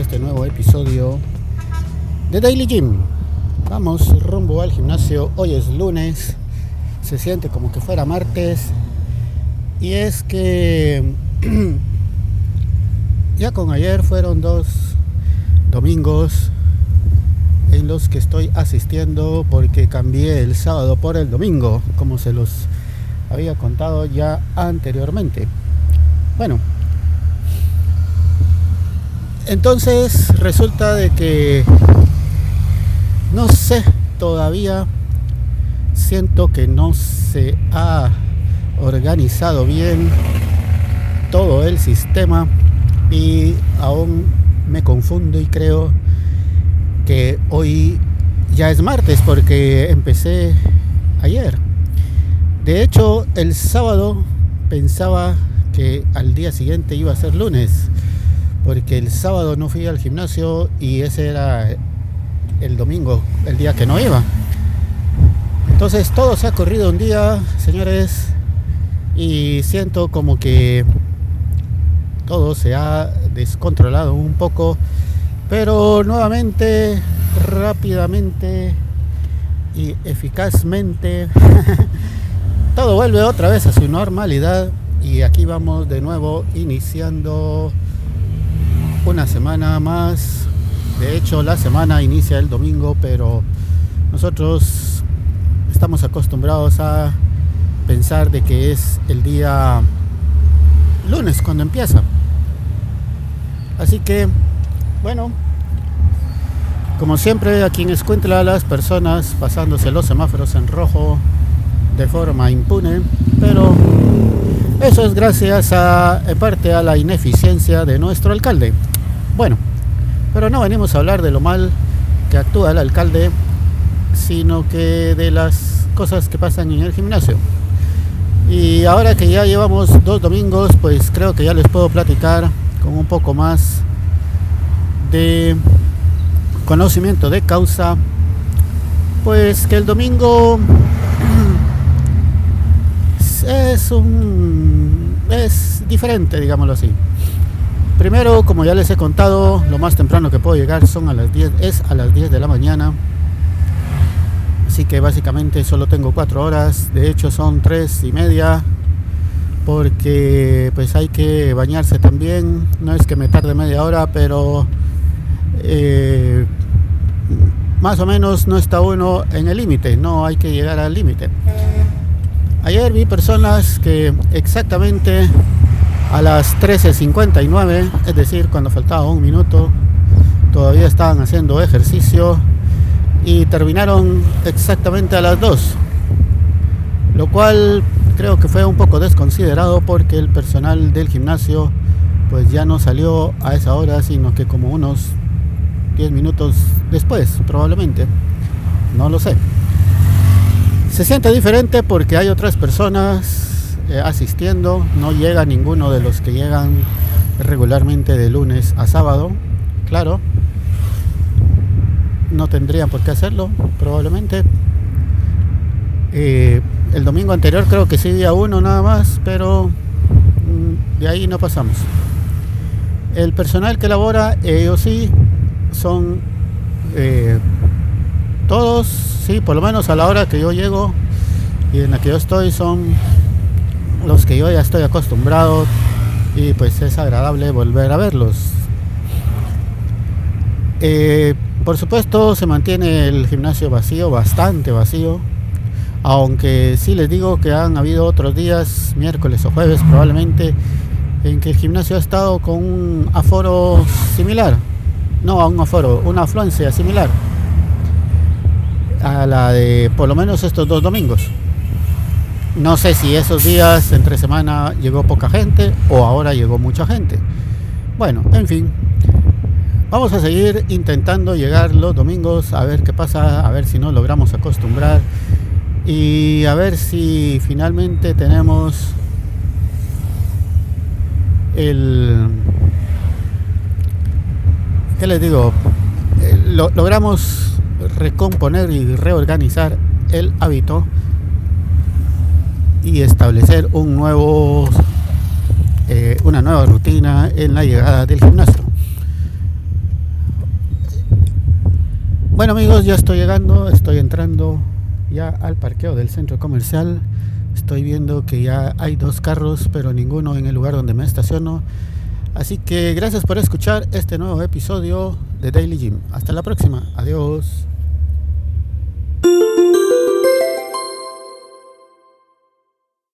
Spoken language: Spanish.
Este nuevo episodio de Daily Gym. Vamos rumbo al gimnasio, hoy es lunes, se siente como que fuera martes y es que ya con ayer fueron dos domingos en los que estoy asistiendo porque cambié el sábado por el domingo, como se los había contado ya anteriormente. Bueno, entonces resulta de que no sé todavía siento que no se ha organizado bien todo el sistema y aún me confundo y creo que hoy ya es martes porque empecé ayer. De hecho, el sábado pensaba que al día siguiente iba a ser lunes, porque el sábado no fui al gimnasio y ese era el domingo, el día que no iba. Entonces todo se ha corrido un día, señores, y siento como que todo se ha descontrolado un poco, pero nuevamente, rápidamente y eficazmente, todo vuelve otra vez a su normalidad y aquí vamos de nuevo iniciando una semana más. De hecho, la semana inicia el domingo, pero nosotros estamos acostumbrados a pensar de que es el día lunes cuando empieza. Así que, bueno, como siempre, aquí en Escuintla las personas pasándose los semáforos en rojo de forma impune, pero eso es gracias a, en parte a la ineficiencia de nuestro alcalde. Bueno, pero no venimos a hablar de lo mal que actúa el alcalde, sino que de las cosas que pasan en el gimnasio. Y ahora que ya llevamos dos domingos, pues creo que ya les puedo platicar con un poco más de conocimiento de causa. Pues que el domingo es un es diferente, digámoslo así. Primero, como ya les he contado, lo más temprano que puedo llegar son a las 10, es a las 10 de la mañana. Así que básicamente solo tengo 4 horas, de hecho son 3 y media, porque pues hay que bañarse también. No es que me tarde media hora, pero eh, más o menos no está uno en el límite, no hay que llegar al límite. Ayer vi personas que exactamente a las 13.59, es decir, cuando faltaba un minuto, todavía estaban haciendo ejercicio y terminaron exactamente a las 2. Lo cual creo que fue un poco desconsiderado porque el personal del gimnasio pues ya no salió a esa hora, sino que como unos 10 minutos después, probablemente. No lo sé. Se siente diferente porque hay otras personas eh, asistiendo. No llega ninguno de los que llegan regularmente de lunes a sábado. Claro, no tendrían por qué hacerlo, probablemente. Eh, el domingo anterior creo que sí día uno nada más, pero mm, de ahí no pasamos. El personal que labora, ellos sí, son eh, todos, sí, por lo menos a la hora que yo llego y en la que yo estoy son los que yo ya estoy acostumbrado y pues es agradable volver a verlos. Eh, por supuesto se mantiene el gimnasio vacío, bastante vacío, aunque sí les digo que han habido otros días, miércoles o jueves probablemente, en que el gimnasio ha estado con un aforo similar, no a un aforo, una afluencia similar a la de por lo menos estos dos domingos. No sé si esos días entre semana llegó poca gente o ahora llegó mucha gente. Bueno, en fin. Vamos a seguir intentando llegar los domingos a ver qué pasa, a ver si nos logramos acostumbrar y a ver si finalmente tenemos el... ¿Qué les digo? Eh, logramos recomponer y reorganizar el hábito y establecer un nuevo eh, una nueva rutina en la llegada del gimnasio. Bueno amigos, ya estoy llegando, estoy entrando ya al parqueo del centro comercial. Estoy viendo que ya hay dos carros, pero ninguno en el lugar donde me estaciono. Así que gracias por escuchar este nuevo episodio de Daily Gym. Hasta la próxima. Adiós.